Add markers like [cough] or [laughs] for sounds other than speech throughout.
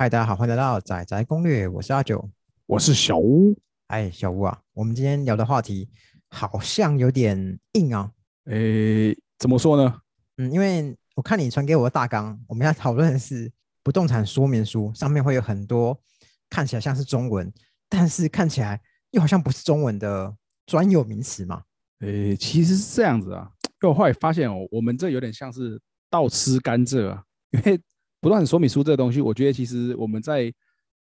嗨，大家好，欢迎来到仔仔攻略，我是阿九。我是小屋。哎，小吴啊，我们今天聊的话题好像有点硬啊。诶，怎么说呢？嗯，因为我看你传给我的大纲，我们要讨论的是不动产说明书，上面会有很多看起来像是中文，但是看起来又好像不是中文的专有名词嘛。诶，其实是这样子啊，因为我后来发现哦，我们这有点像是倒吃甘蔗啊，因为不动产说明书这个东西，我觉得其实我们在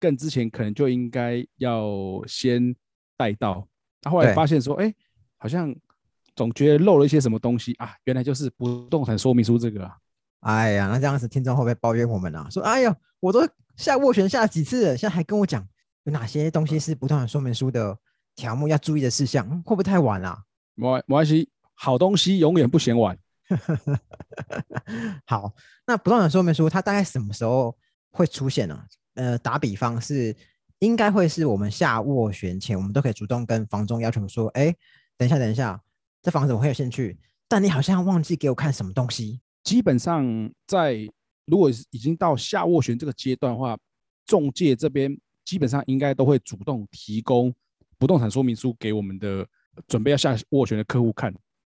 更之前可能就应该要先带到，那后来对发现说，哎，好像总觉得漏了一些什么东西啊，原来就是不动产说明书这个啊。哎呀，那这样子听众会不会抱怨我们啊？说，哎呀，我都下斡旋下了几次了，现在还跟我讲有哪些东西是不动产说明书的条目要注意的事项，嗯会不会太晚了、没关没关系，好东西永远不嫌晚。[laughs] 好，那不动产说明书它大概什么时候会出现呢？呃，打比方是应该会是我们下斡旋前，我们都可以主动跟房东要求说，哎，等一下，等一下，这房子我很有兴趣，但你好像忘记给我看什么东西。基本上在如果已经到下斡旋这个阶段的话，中介这边基本上应该都会主动提供不动产说明书给我们的准备要下斡旋的客户看，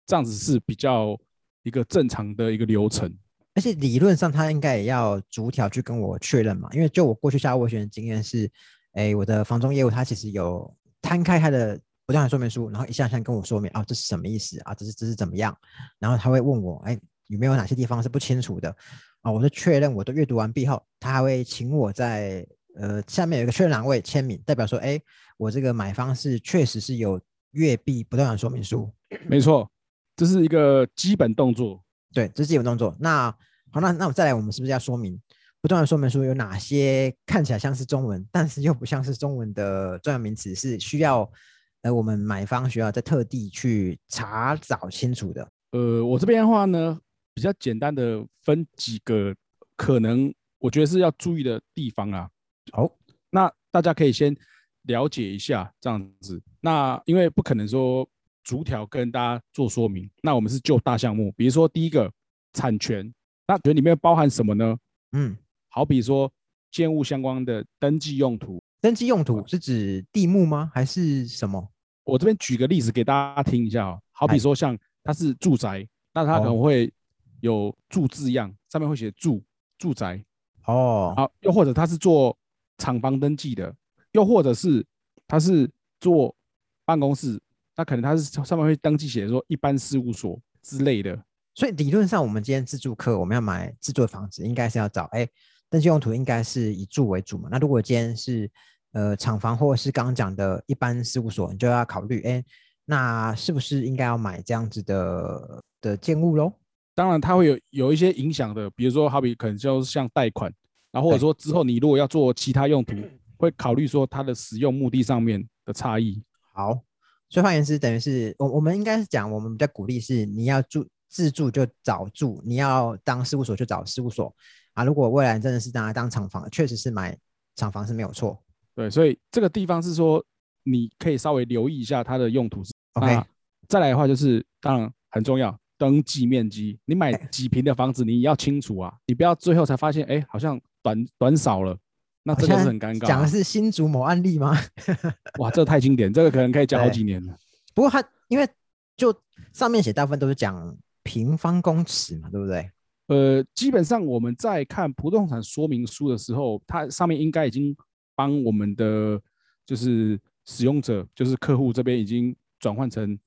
这样子是比较一个正常的一个流程。而且理论上他应该也要逐条去跟我确认嘛，因为就我过去下斡旋的经验是，哎，我的房中业务他其实有摊开他的不动产说明书，然后一项项跟我说明啊，这是什么意思啊，这是这是怎么样，然后他会问我，哎，有没有哪些地方是不清楚的啊？我就确认我都阅读完毕后，他还会请我在呃下面有一个确认栏位签名，代表说，哎，我这个买方是确实是有阅毕不动产说明书，没错，这是一个基本动作。对，这是基本动作。那好，那那我再来，我们是不是要说明不断的说明书有哪些看起来像是中文，[laughs] 但是又不像是中文的专有名词，是需要呃我们买方需要在特地去查找清楚的。呃，我这边的话呢，比较简单的分几个可能我觉得是要注意的地方啊。好，那大家可以先了解一下这样子。那因为不可能说逐条跟大家做说明，那我们是就大项目，比如说第一个产权，那权里面包含什么呢？嗯，好比说建物相关的登记用途。登记用途是指地目吗？还是什么？我这边举个例子给大家听一下哦，好比嗨说像它是住宅，那它可哦能会有住字样，上面会写住住宅。哦，好，又或者它是做厂房登记的，又或者是它是做办公室，那可能他是上面会登记写说一般事务所之类的。所以理论上，我们今天自住客我们要买自住的房子，应该是要找哎登记用途应该是以住为主嘛。那如果今天是呃厂房或者是刚刚讲的一般事务所，你就要考虑哎，那是不是应该要买这样子的的建物喽？当然，它会有有一些影响的，比如说好比可能就是像贷款，然后或者说之后你如果要做其他用途，会考虑说它的使用目的上面的差异。好，所以换言之，等于是我我们应该是讲，我们比较鼓励是你要住自住就找住，你要当事务所就找事务所啊。如果未来真的是拿来当厂房，确实是买厂房是没有错。对，所以这个地方是说你可以稍微留意一下它的用途是。OK，那再来的话就是，当然很重要，登记面积。你买哎几平的房子，你要清楚啊，你不要最后才发现，哎，好像短短少了，那真的是很尴尬、啊。讲的是新竹某案例吗？[laughs] 哇，这个太经典，这个可能可以讲好对几年了。不过它因为就上面写大部分都是讲平方公尺嘛，对不对？呃，基本上我们在看不动产说明书的时候，它上面应该已经帮我们的就是使用者，就是客户这边已经转换成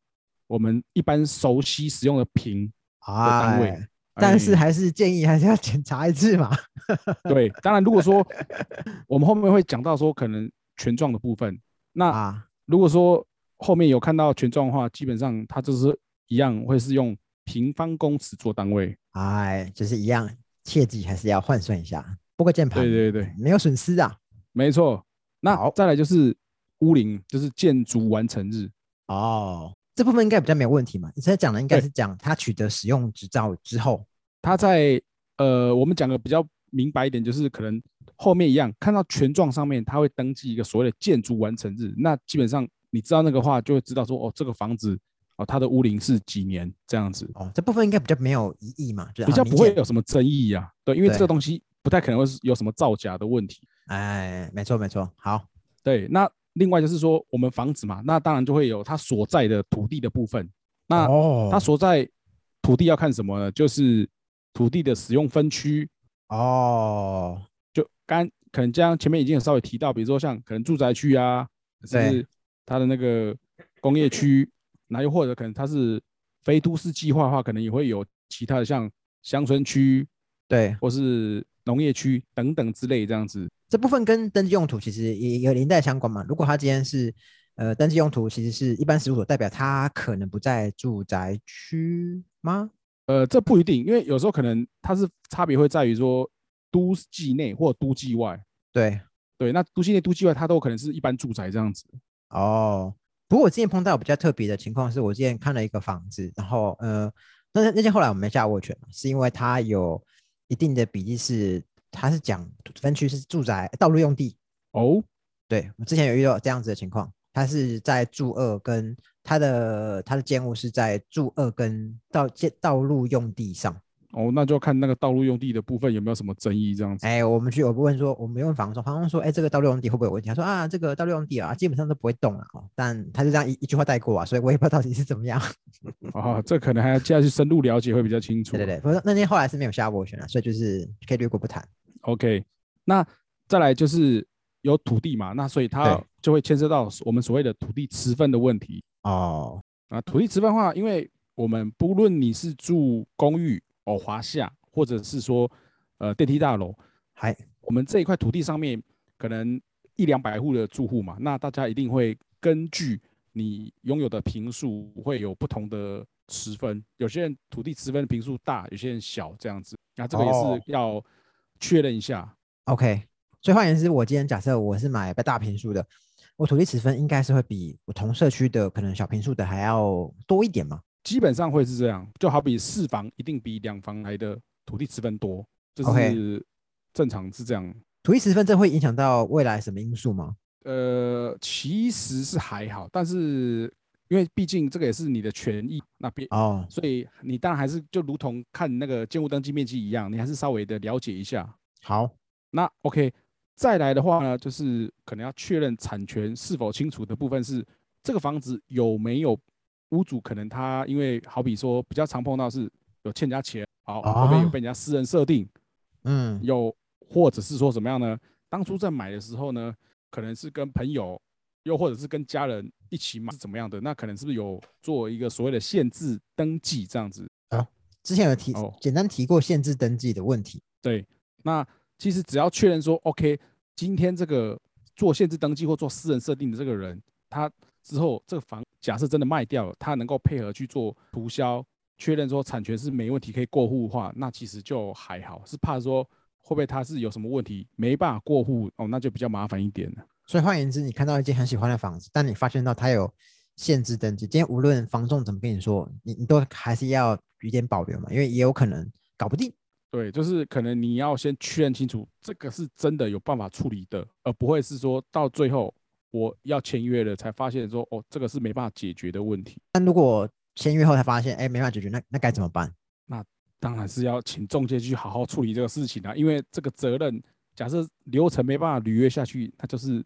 我们一般熟悉使用的平单位哎，但是哎还是建议还是要检查一次嘛。[laughs] 对，当然如果说我们后面会讲到说可能权状的部分，那啊，如果说后面有看到权状的话，基本上它就是一样会是用平方公尺做单位。哎，就是一样，切记还是要换算一下，拨个键盘，对对对，没有损失啊。没错。那好再来就是屋龄，就是建筑完成日。哦，这部分应该比较没有问题嘛。你现在讲的应该是讲他取得使用执照之后，他在呃，我们讲的比较明白一点，就是可能后面一样，看到权状上面，他会登记一个所谓的建筑完成日。那基本上你知道那个话，就会知道说，哦，这个房子哦，它的屋龄是几年这样子，哦，这部分应该比较没有疑义嘛，就是比较不会有什么争议呀、对，因为这对个东西不太可能会是有什么造假的问题。哎，没错没错，好，对，那另外就是说，我们房子嘛，那当然就会有它所在的土地的部分。那哦它所在土地要看什么呢？就是土地的使用分区。哦，就刚可能这样前面已经有稍微提到，比如说像可能住宅区啊，对是它的那个工业区，[laughs] 那又或者可能它是非都市计划的话，可能也会有其他的像乡村区对，或是农业区等等之类这样子。这部分跟登记用途其实也有连带相关嘛。如果他今天是呃登记用途，其实是一般事务所，代表他可能不在住宅区吗？呃，这不一定，因为有时候可能它是差别会在于说都记内或都记外。对，对，那都记内、都记外，它都可能是一般住宅这样子。哦，不过我之前碰到比较特别的情况是，我之前看了一个房子，然后呃，那那件后来我没下握拳，是因为它有一定的比例是，它是讲分区是住宅道路用地，哦，对我之前有遇到这样子的情况，它是在住二跟它的它的建物是在住二跟道建道路用地上。哦，那就要看那个道路用地的部分有没有什么争议这样子。哎，我们去我问说，我们问房东，房东说，哎，这个道路用地会不会有问题？他说啊，这个道路用地啊，基本上都不会动了哦。但他就这样一一句话带过啊，所以我也不知道到底是怎么样。[laughs] 哦，这可能还要接下去深入了解会比较清楚。对对对，不过那天后来是没有下斡旋了，所以就是可以略过不谈。OK，那再来就是有土地嘛，那所以它就会牵涉到我们所谓的土地持分的问题。哦，啊。土地持分的话，因为我们不论你是住公寓、哦华夏，或者是说呃电梯大楼，还我们这一块土地上面可能一两百户的住户嘛，那大家一定会根据你拥有的平数会有不同的持分，有些人土地持分的平数大，有些人小这样子，那这个也哦。是要确认一下。OK。所以换言之，我今天假设我是买被大平数的，我土地持分应该是会比我同社区的可能小平数的还要多一点嘛？基本上会是这样，就好比四房一定比两房来的土地持分多，这 OK 是正常是这样。土地持分这会影响到未来什么因素吗？呃，其实是还好，但是因为毕竟这个也是你的权益，那边哦，所以你当然还是就如同看那个建物登记面积一样，你还是稍微的了解一下。好，那 OK，再来的话呢，就是可能要确认产权是否清楚的部分是这个房子有没有屋主可能他因为好比说比较常碰到是有欠人家钱，好会不会有哦被人家私人设定，嗯，有或者是说怎么样呢？当初在买的时候呢，可能是跟朋友，又或者是跟家人一起买是怎么样的？那可能是不是有做一个所谓的限制登记这样子？啊之前有提哦简单提过限制登记的问题。对，那其实只要确认说，OK，今天这个做限制登记或做私人设定的这个人，他之后这个房假设真的卖掉了，他能够配合去做涂销，确认说产权是没问题可以过户的话，那其实就还好。是怕说会不会他是有什么问题没办法过户哦，那就比较麻烦一点了。所以换言之，你看到一间很喜欢的房子，但你发现到它有限制登记，今天无论房仲怎么跟你说，你你都还是要有一点保留嘛，因为也有可能搞不定。对，就是可能你要先确认清楚，这个是真的有办法处理的，而不会是说到最后我要签约了才发现说，哦，这个是没办法解决的问题。但如果签约后才发现，哎，没办法解决，那那该怎么办？那当然是要请中介去好好处理这个事情啊，因为这个责任，假设流程没办法履约下去，那就是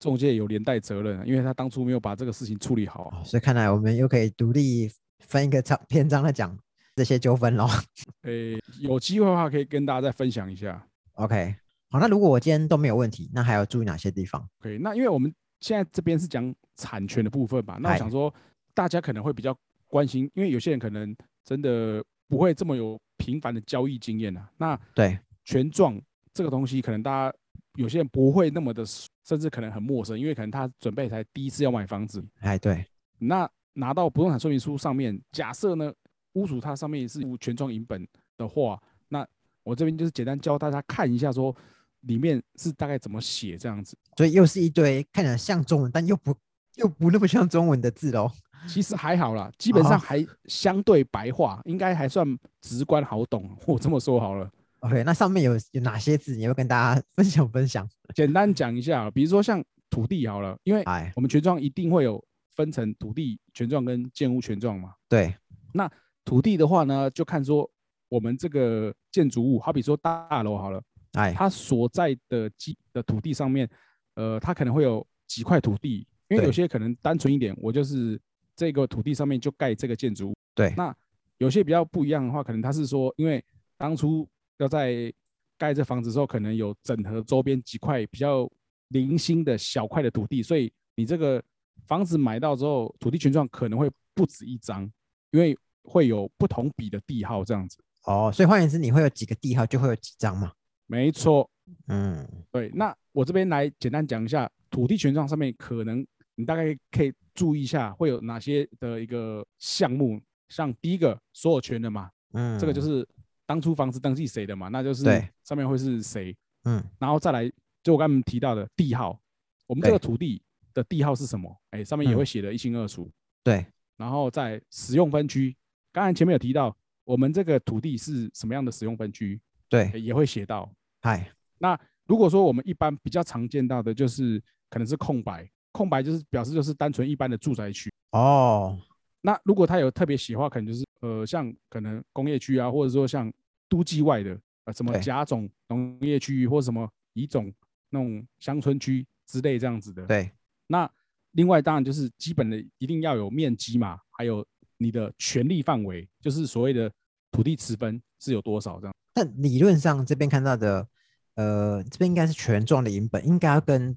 中介有连带责任啊，因为他当初没有把这个事情处理好所以看来我们又可以独立分一个章篇章来讲这些纠纷喽。[laughs] 诶、有机会的话可以跟大家再分享一下。OK，好，那如果我今天都没有问题，那还要注意哪些地方？OK，那因为我们现在这边是讲产权的部分嘛，那我想说大家可能会比较关心，因为有些人可能真的不会这么有频繁的交易经验啊。那对，权状这个东西，可能大家有些人不会那么的，甚至可能很陌生，因为可能他准备才第一次要买房子。哎，对，那拿到不动产说明书上面，假设呢屋主他上面是全装影本的话，那我这边就是简单教大家看一下，说里面是大概怎么写这样子。所以又是一堆看起来像中文，但又不又不那么像中文的字喽。其实还好啦，基本上哦还相对白话，应该还算直观好懂。我这么说好了，OK，那上面有有哪些字？你要跟大家分享分享？简单讲一下，比如说像土地好了，因为哎，我们权状一定会有分成土地权状跟建屋权状嘛。对，那土地的话呢，就看说我们这个建筑物，好比说大楼好了，哎，它所在的基的土地上面，呃，它可能会有几块土地，因为有些可能单纯一点，我就是这个土地上面就盖这个建筑物。对，那有些比较不一样的话，可能它是说，因为当初要在盖这房子的时候，可能有整合周边几块比较零星的小块的土地，所以你这个房子买到之后，土地权状可能会不止一张，因为会有不同笔的地号这样子。哦，所以换言之，你会有几个地号，就会有几张嘛。没错，嗯，对。那我这边来简单讲一下土地权状上面可能你大概可以注意一下会有哪些的一个项目，像第一个所有权的嘛，嗯，这个就是当初房子登记谁的嘛，那就是对。上面会是谁，嗯，然后再来就我刚才提到的地号，我们这个土地的地号是什么？哎，上面也嗯。会写的一清二楚。对，然后在使用分区，刚才前面有提到我们这个土地是什么样的使用分区，对，也会写到。嗨，那如果说我们一般比较常见到的就是可能是空白，空白就是表示就是单纯一般的住宅区。哦，那如果他有特别喜欢，可能就是呃像可能工业区啊，或者说像都计外的呃什么甲种农业区域或什么乙种那种乡村区之类这样子的。对，那另外当然就是基本的一定要有面积嘛，还有你的权利范围，就是所谓的土地持分是有多少这样。但理论上这边看到的，呃，这边应该是权状的影本，应该要跟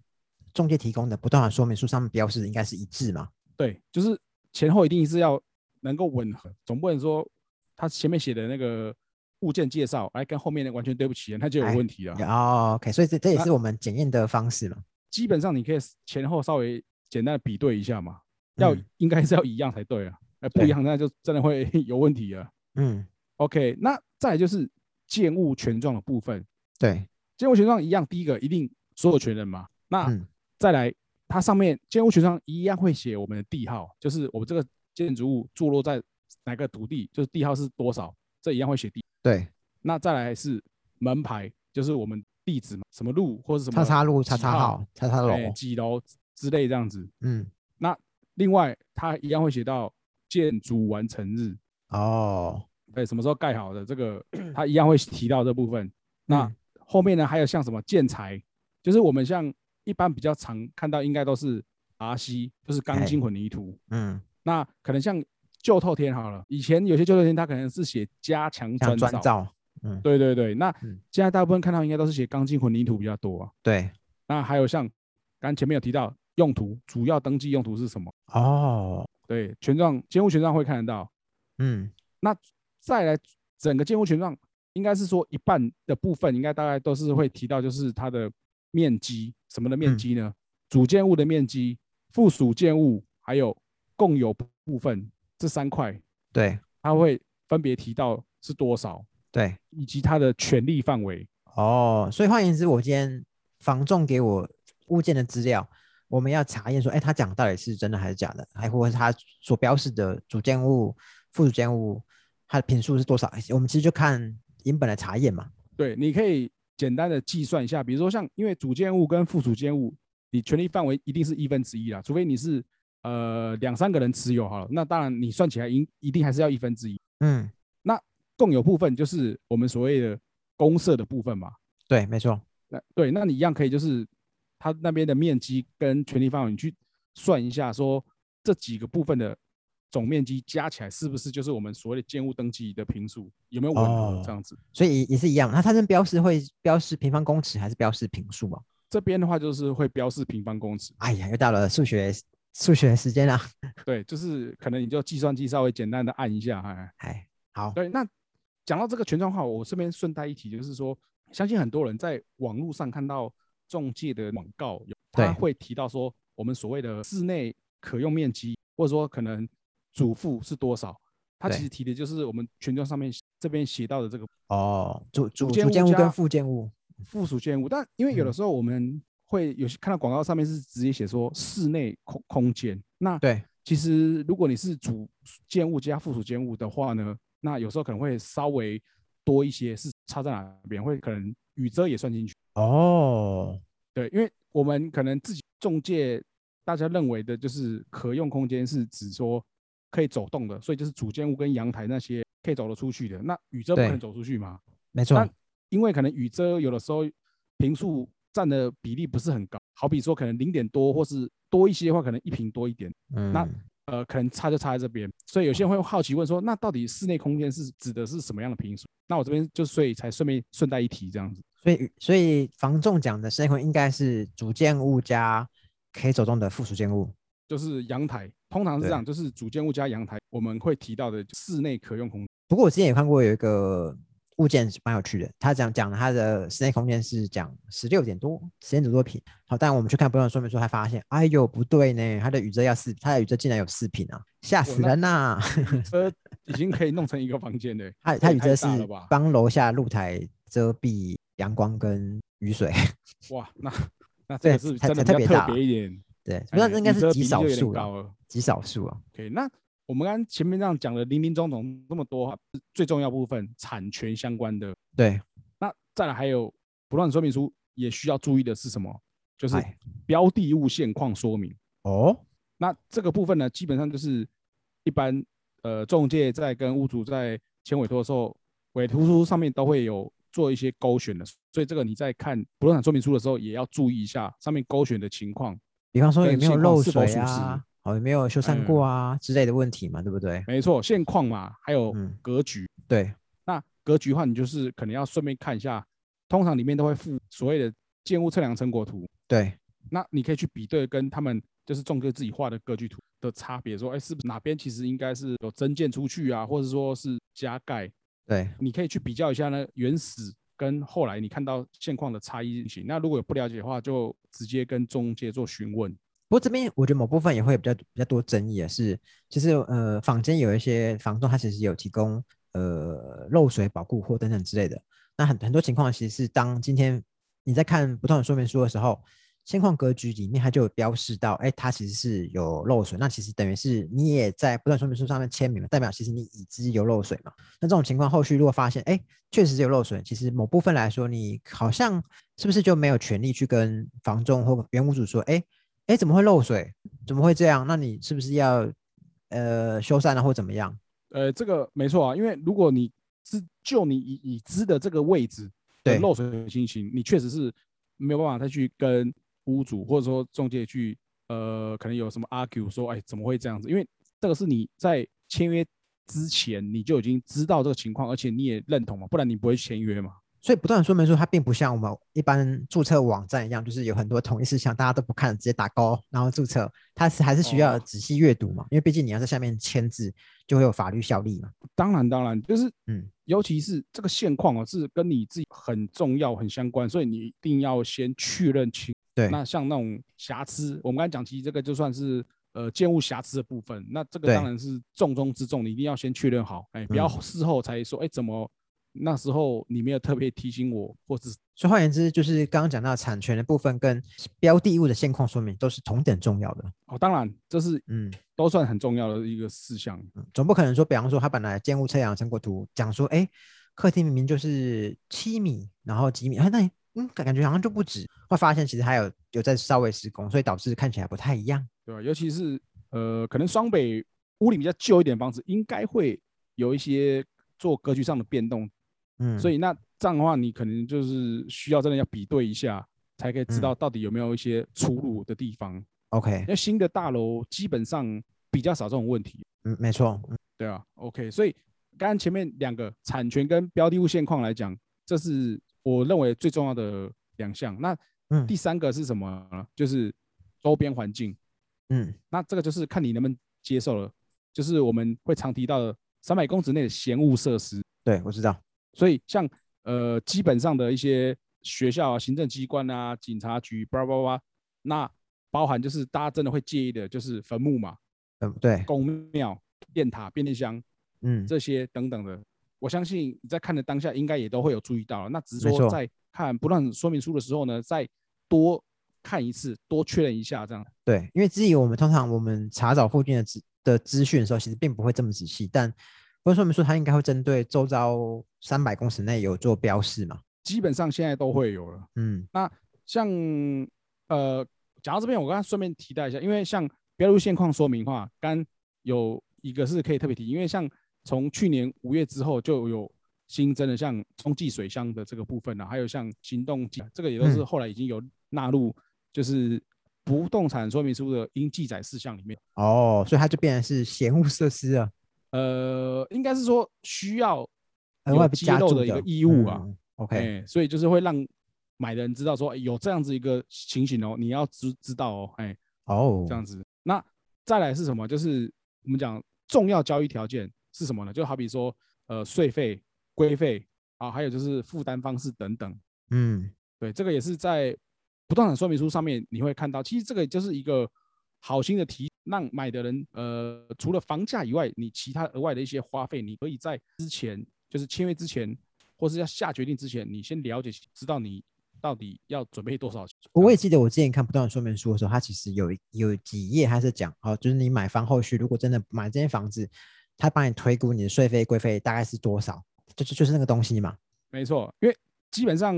中介提供的不动产说明书上面标示的应该是一致嘛？对，就是前后一定是要能够吻合，总不能说他前面写的那个物件介绍，哎，跟后面的完全对不起，那就有哎问题了。哦，OK，所以这这也是我们检验的方式嘛？基本上你可以前后稍微简单的比对一下嘛，要、嗯应该是要一样才对啊，哎，不一样那就真的会 [laughs] 有问题了。嗯，OK，那再来就是建物权状的部分，对，建物权状一样，第一个一定所有权人嘛，那嗯，再来它上面建物学上一样会写我们的地号，就是我们这个建筑物坐落在哪个土地，就是地号是多少，这一样会写地。对，那再来是门牌，就是我们地址嘛，什么路或者什么叉叉路、叉叉号、叉叉楼，哎几楼之类这样子。嗯，那另外，它一样会写到建筑完成日，哦，对，什么时候盖好的，这个它一样会提到这部分。那嗯后面呢，还有像什么建材，就是我们像一般比较常看到，应该都是 RC，就是钢筋哎混凝土。嗯，那可能像旧透天好了，以前有些旧透天它可能是写加强像砖造，砖造，嗯，对对对。那嗯现在大部分看到应该都是写钢筋混凝土比较多啊。对，那还有像刚刚前面有提到用途，主要登记用途是什么？哦，对，权状建物权状会看得到。嗯，那再来整个建物权状，应该是说一半的部分，应该大概都是会提到，就是它的面积，什么的面嗯积呢？主建物的面积、附属建物还有共有部分这三块，对，它会分别提到是多少，对，以及它的权利范围。哦，所以换言之，我今天房仲给我物件的资料，我们要查验说，哎，他讲到底是真的还是假的，还或者是他所标示的主建物、附属建物，它的平数是多少？我们其实就看影本来查验嘛。对，你可以简单的计算一下，比如说像因为主建物跟附属建物，你权利范围一定是一分之一啦，除非你是呃两三个人持有好了，那当然你算起来应一定还是要一分之一。嗯，那共有部分就是我们所谓的公社的部分嘛。对，没错。那对，那你一样可以就是它那边的面积跟权利范围，你去算一下，说这几个部分的总面积加起来是不是就是我们所谓的建物登记的平数有没有吻合哦这样子？所以也也是一样，那它这标示会标示平方公尺还是标示平数啊？这边的话就是会标示平方公尺，哎呀，又到了数学数学时间啦。[laughs] 对，就是可能你就计算机稍微简单的按一下，哎，哎，好，对，那讲到这个权状化，我这边顺带一提，就是说，相信很多人在网络上看到中介的广告，有他会提到说，我们所谓的室内可用面积，或者说可能主妇是多少，他其实提的就是我们权状上面这边写到的这个哦，主主主建物物跟加附建物，附属建物，但因为有的嗯。时候我们会有些看到广告上面是直接写说室内空空间，那对，其实如果你是主建物加附属建物的话呢，那有时候可能会稍微多一些，是差在哪边？会可能雨遮也算进去。哦，对，因为我们可能自己中介大家认为的就是可用空间是指说可以走动的，所以就是主建物跟阳台那些可以走得出去的。那雨遮不能走出去吗？没错那，因为可能雨遮有的时候平数占的比例不是很高，好比说可能零点多或是多一些的话，可能一平多一点，嗯，那呃，可能差就差在这边。所以有些人会好奇问说，那到底室内空间是指的是什么样的平数？那我这边就所以才顺便顺带一提这样子。所以所以房仲讲的室内空间应该是主建物加可以走动的附属建物。就是阳台，通常是这对样，就是主建物加阳台，我们会提到的室内可用空间。不过我之前也看过有一个物件蛮有趣的，他讲讲他的室内空间是讲十六点多，十点多平。好，但我们去看不动产说明书，还发现，哎呦不对呢，他的雨遮要四，他的雨遮竟然有四平啊，吓死那人呐、[laughs] 车已经可以弄成一个房间了，它这也太它雨遮是？帮楼下露台遮蔽阳光跟雨水。哇，那 [laughs] 那这个是真的特别大特别一点。对，不知道哎雨遮应该是极少数了。极少数啊。OK，那我们刚刚前面这样讲的林林总总这么多哈，最重要部分产权相关的，对，那再来还有不动产说明书也需要注意的是什么？就是哎标的物现况说明。哦，那这个部分呢，基本上就是一般呃中介在跟屋主在签委托的时候，委托书上面都会有做一些勾选的，所以这个你在看不动产说明书的时候，也要注意一下上面勾选的情况。比方说有跟没有漏水啊，哦有没有修缮嗯。过啊之类的问题嘛，对不对？没错，现况嘛，还有嗯。格局。对，那格局的话，你就是可能要顺便看一下，通常里面都会附所谓的建物测量成果图，对，那你可以去比对跟他们就是中介自己画的格局图的差别，说，哎，是不是哪边其实应该是有增建出去啊，或者说是加盖，对，你可以去比较一下呢原始跟后来你看到现况的差异性。那如果有不了解的话，就直接跟中介做询问。不过这边我觉得某部分也会比较比较多争议也是，其实呃坊间有一些房东他其实有提供呃漏水保护或等等之类的。那很很多情况其实是当今天你在看不同的说明书的时候，现况格局里面它就有标示到，哎，它其实是有漏水。那其实等于是你也在不动产说明书上面签名了，代表其实你已知有漏水嘛。那这种情况后续如果发现，哎，确实是有漏水，其实某部分来说，你好像是不是就没有权利去跟房仲或原屋主说，哎。哎，怎么会漏水？怎么会这样？那你是不是要呃修缮啊，或怎么样？呃，这个没错啊，因为如果你是就你已已知的这个位置的对漏水情形，你确实是没有办法再去跟屋主或者说中介去呃，可能有什么 argue 说，哎，怎么会这样子？因为这个是你在签约之前你就已经知道这个情况，而且你也认同嘛，不然你不会签约嘛。所以不断说明说它并不像我们一般注册网站一样，就是有很多同一事项大家都不看，直接打勾然后注册，它是还是需要哦仔细阅读嘛，因为毕竟你要在下面签字，就会有法律效力嘛。当然，当然，就是嗯，尤其是这个现况哦，是跟你自己很重要、很相关，所以你一定要先确认清。对，那像那种瑕疵，我们刚才讲，其实这个就算是呃建物瑕疵的部分，那这个对当然是重中之重，你一定要先确认好，哎，不要嗯事后才说，哎，怎么那时候你没有特别提醒我，或者是所以换言之，就是刚刚讲到产权的部分跟标的物的现况说明都是同等重要的。哦，当然这是嗯，都算很重要的一个事项。嗯总不可能说，比方说他本来建物测量成果图讲说，哎，客厅明明就是七米，然后几米，哎，那你嗯感感觉好像就不止，会发现其实还有有在稍微施工，所以导致看起来不太一样。对吧？尤其是呃，可能双北屋里比较旧一点的房子，应该会有一些做格局上的变动，嗯，所以那这样的话，你可能就是需要真的要比对一下，才可以知嗯道到底有没有一些出入的地方。OK，因为新的大楼基本上比较少这种问题，嗯，没错，嗯对啊，OK，所以刚刚前面两个产权跟标的物现况来讲，这是我认为最重要的两项。那嗯第三个是什么呢？就是周边环境。嗯，那这个就是看你能不能接受了，就是我们会常提到的三百公尺内的闲物设施。对我知道，所以像呃基本上的一些学校啊、行政机关啊、警察局，叭叭叭，那包含就是大家真的会介意的，就是坟墓嘛、嗯，对，公庙、电塔、变电箱嗯，这些等等的。我相信你在看的当下，应该也都会有注意到了。那只是说在看不断说明书的时候呢，再多看一次，多确认一下，这样对，因为至于我们通常我们查找附近的资的资讯的时候，其实并不会这么仔细，但不过说明书它应该会针对周遭三百公尺内有做标示嘛。基本上现在都会有了。嗯，那像呃，讲到这边，我刚刚顺便提到一下，因为像标路现况说明的话，刚有一个是可以特别提，因为像从去年五月之后就有新增的像中继水箱的这个部分啊，还有像行动机，这个也都是嗯后来已经有纳入，就是不动产说明书的应记载事项里面。哦，所以它就变成是闲物设施了，呃，应该是说需要额外被有揭加露的一个义务啊。嗯 OK，哎、所以就是会让买的人知道说，哎有这样子一个情形哦，你要知知道哦，哎、哦，这样子。那再来是什么？就是我们讲重要交易条件是什么呢？就好比说，呃，税费、规费啊，还有就是负担方式等等。嗯，对，这个也是在不动产说明书上面你会看到。其实这个就是一个好心的提，让买的人呃，除了房价以外，你其他额外的一些花费，你可以在之前，就是签约之前，或是要下决定之前，你先了解，知道你到底要准备多少钱。我也记得我之前看不断说明书的时候，它其实有有几页它是讲哦，就是你买房后续如果真的买这间房子，它帮你推估你的税费、规费大概是多少，就就就是那个东西嘛。没错，因为基本上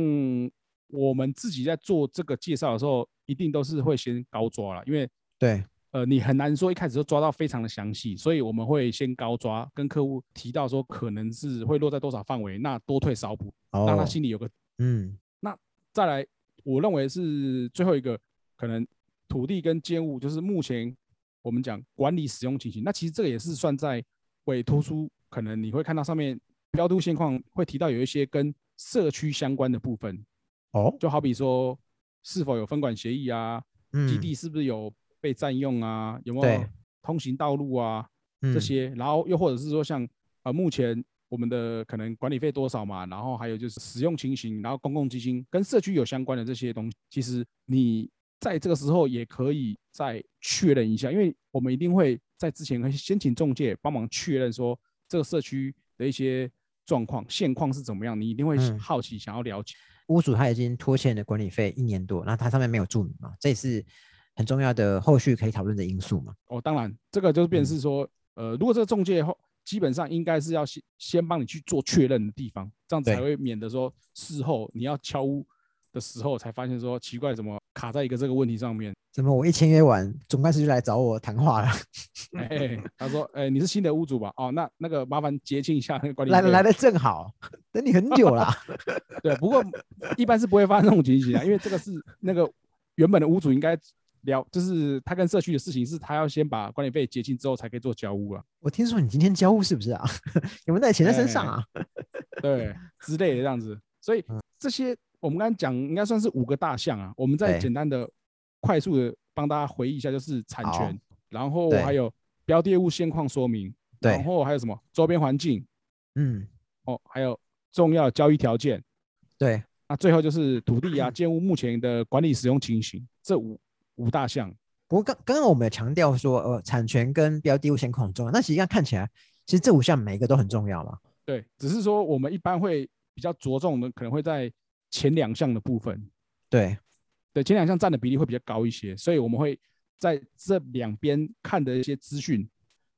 我们自己在做这个介绍的时候，一定都是会先高抓了，因为对，呃，你很难说一开始就抓到非常的详细，所以我们会先高抓，跟客户提到说可能是会落在多少范围，那多退少补，让他哦，心里有个。嗯，那再来，我认为是最后一个可能土地跟建物，就是目前我们讲管理使用情形，那其实这个也是算在委托书，可能你会看到上面标度现况会提到有一些跟社区相关的部分，哦，就好比说是否有分管协议啊，基嗯，地是不是有被占用啊，有没有通行道路啊嗯这，些，然后又或者是说像呃目前我们的可能管理费多少嘛，然后还有就是使用情形，然后公共基金跟社区有相关的这些东西，其实你在这个时候也可以再确认一下，因为我们一定会在之前可以先请中介帮忙确认说这个社区的一些状况现况是怎么样，你一定会嗯好奇想要了解。屋主他已经拖欠了管理费一年多，那他上面没有注明嘛，这也是很重要的后续可以讨论的因素嘛。哦，当然，这个就是变嗯成是说，呃，如果这个中介后基本上应该是要先先帮你去做确认的地方，这样子才对会免得说事后你要敲屋的时候才发现说奇怪，怎么卡在一个这个问题上面？怎么我一签约完，总干事就来找我谈话了？哎、他说，哎、你是新的屋主吧？哦，那那个麻烦结清一下那个管理费来来的正好，等你很久了。[laughs] 对，不过一般是不会发生这种情形啊，因为这个是那个原本的屋主应该聊，就是他跟社区的事情是他要先把管理费结清之后才可以做交屋啊。我听说你今天交屋是不是啊？[laughs] 有没有带钱在身上啊？对之类的这样子。所以嗯这些我们刚刚讲应该算是五个大项啊，我们再对简单的、快速的帮大家回忆一下，就是产好权，然后对还有标的物现况说明，然对，后还有什么周边环境嗯，哦，还有重要交易条件。对，那最后就是土地嗯啊、[clears throat] 建物目前的管理使用情形，这五五大项。不过刚刚刚我们有强调说，呃，产权跟标的物现况很重要。那实际上看起来，其实这五项每一个都很重要嘛。对，只是说我们一般会比较着重的，可能会在前两项的部分。对，对，前两项占的比例会比较高一些，所以我们会在这两边看的一些资讯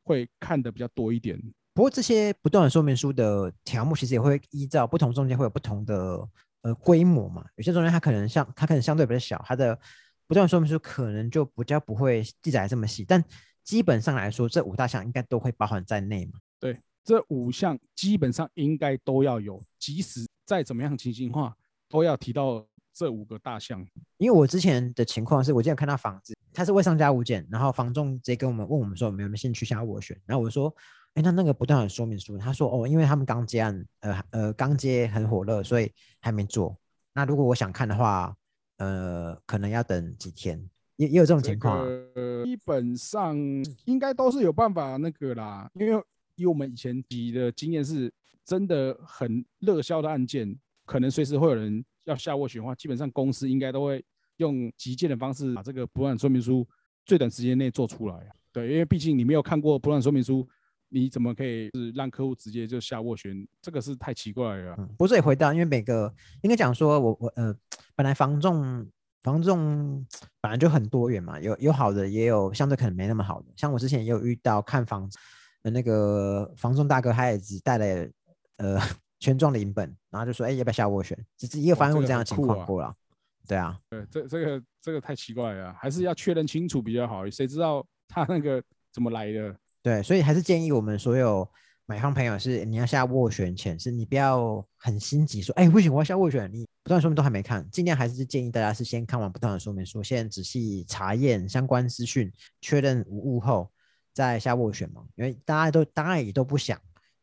会看的比较多一点。不过这些不断的说明书的条目，其实也会依照不同中间会有不同的呃规模嘛。有些中间它可能像它可能相对比较小，它的不断说明书可能就比较不会记载这么细，但基本上来说，这五大项应该都会包含在内嘛。对这五项基本上应该都要有，即使再怎么样情形化，都要提到这五个大项。因为我之前的情况是我之前有看到房子，它是未上加物件，然后房仲直接跟我们问我们说有没有兴趣想要我选，然后我说，哎，那那个不断的说明书，他说哦，因为他们刚接案，呃呃刚接很火热，所以还没做。那如果我想看的话，呃，可能要等几天，也也有这种情况啊。个基本上应该都是有办法那个啦，因为以我们以前比的经验是，真的很热销的案件，可能随时会有人要下斡旋的话，基本上公司应该都会用急件的方式把这个不断说明书最短时间内做出来。对，因为毕竟你没有看过不断说明书，你怎么可以是让客户直接就下斡旋？这个是太奇怪了。嗯，不是也回到，因为每个应该讲说我我呃，本来房仲房仲本来就很多元嘛，有有好的，也有相对可能没那么好的。像我之前也有遇到看房子的那个房仲大哥，他也只带了呃全幢的银本，然后就说哎、要不要下斡旋，只是也有哇这个发生过这样的情况过了。对啊，对，这这个这个太奇怪了啊，还是要确认清楚比较好。谁知道他那个 [laughs] 怎么来的？对，所以还是建议我们所有买方朋友是你要下斡旋前，是你不要很心急说，哎，不行，我要下斡旋，你不断说明都还没看，尽量还是建议大家是先看完不断的说明书，先仔细查验相关资讯，确认无误后再下斡旋嘛，因为大家都当然也都不想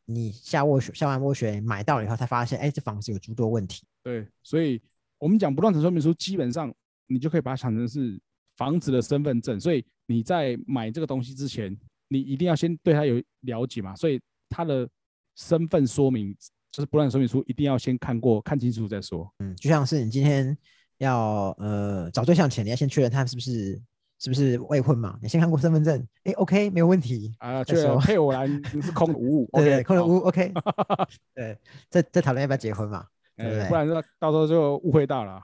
你下斡旋，下完斡旋买到了以后才发现，哎，这房子有诸多问题。对，所以我们讲不动产说明书，基本上你就可以把它想成是房子的身份证，所以你在买这个东西之前，你一定要先对它有了解嘛，所以它的身份说明就是不断说明书，一定要先看过看清楚再说。嗯，就像是你今天要呃找对象前，你要先确认他是不是是不是未婚嘛，你先看过身份证，哎，OK，没有问题啊，确认配偶栏是空的无误，对 [laughs] 对，空的无误，OK，[laughs] 对，再再讨论要不要结婚嘛，对不对？不然到时候就误会大了。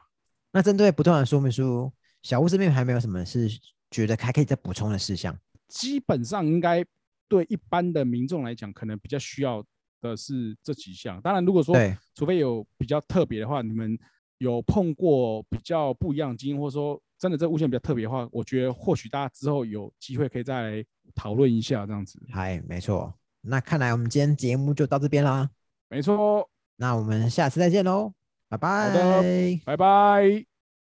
那针对不断的说明书，小屋这边还没有什么是觉得还可以再补充的事项？基本上应该对一般的民众来讲，可能比较需要的是这几项。当然，如果说除非有比较特别的话，你们有碰过比较不一样的经验，或者说真的这物件比较特别的话，我觉得或许大家之后有机会可以再来讨论一下这样子。嗨，没错。那看来我们今天节目就到这边啦。没错。那我们下次再见喽。拜拜，拜拜。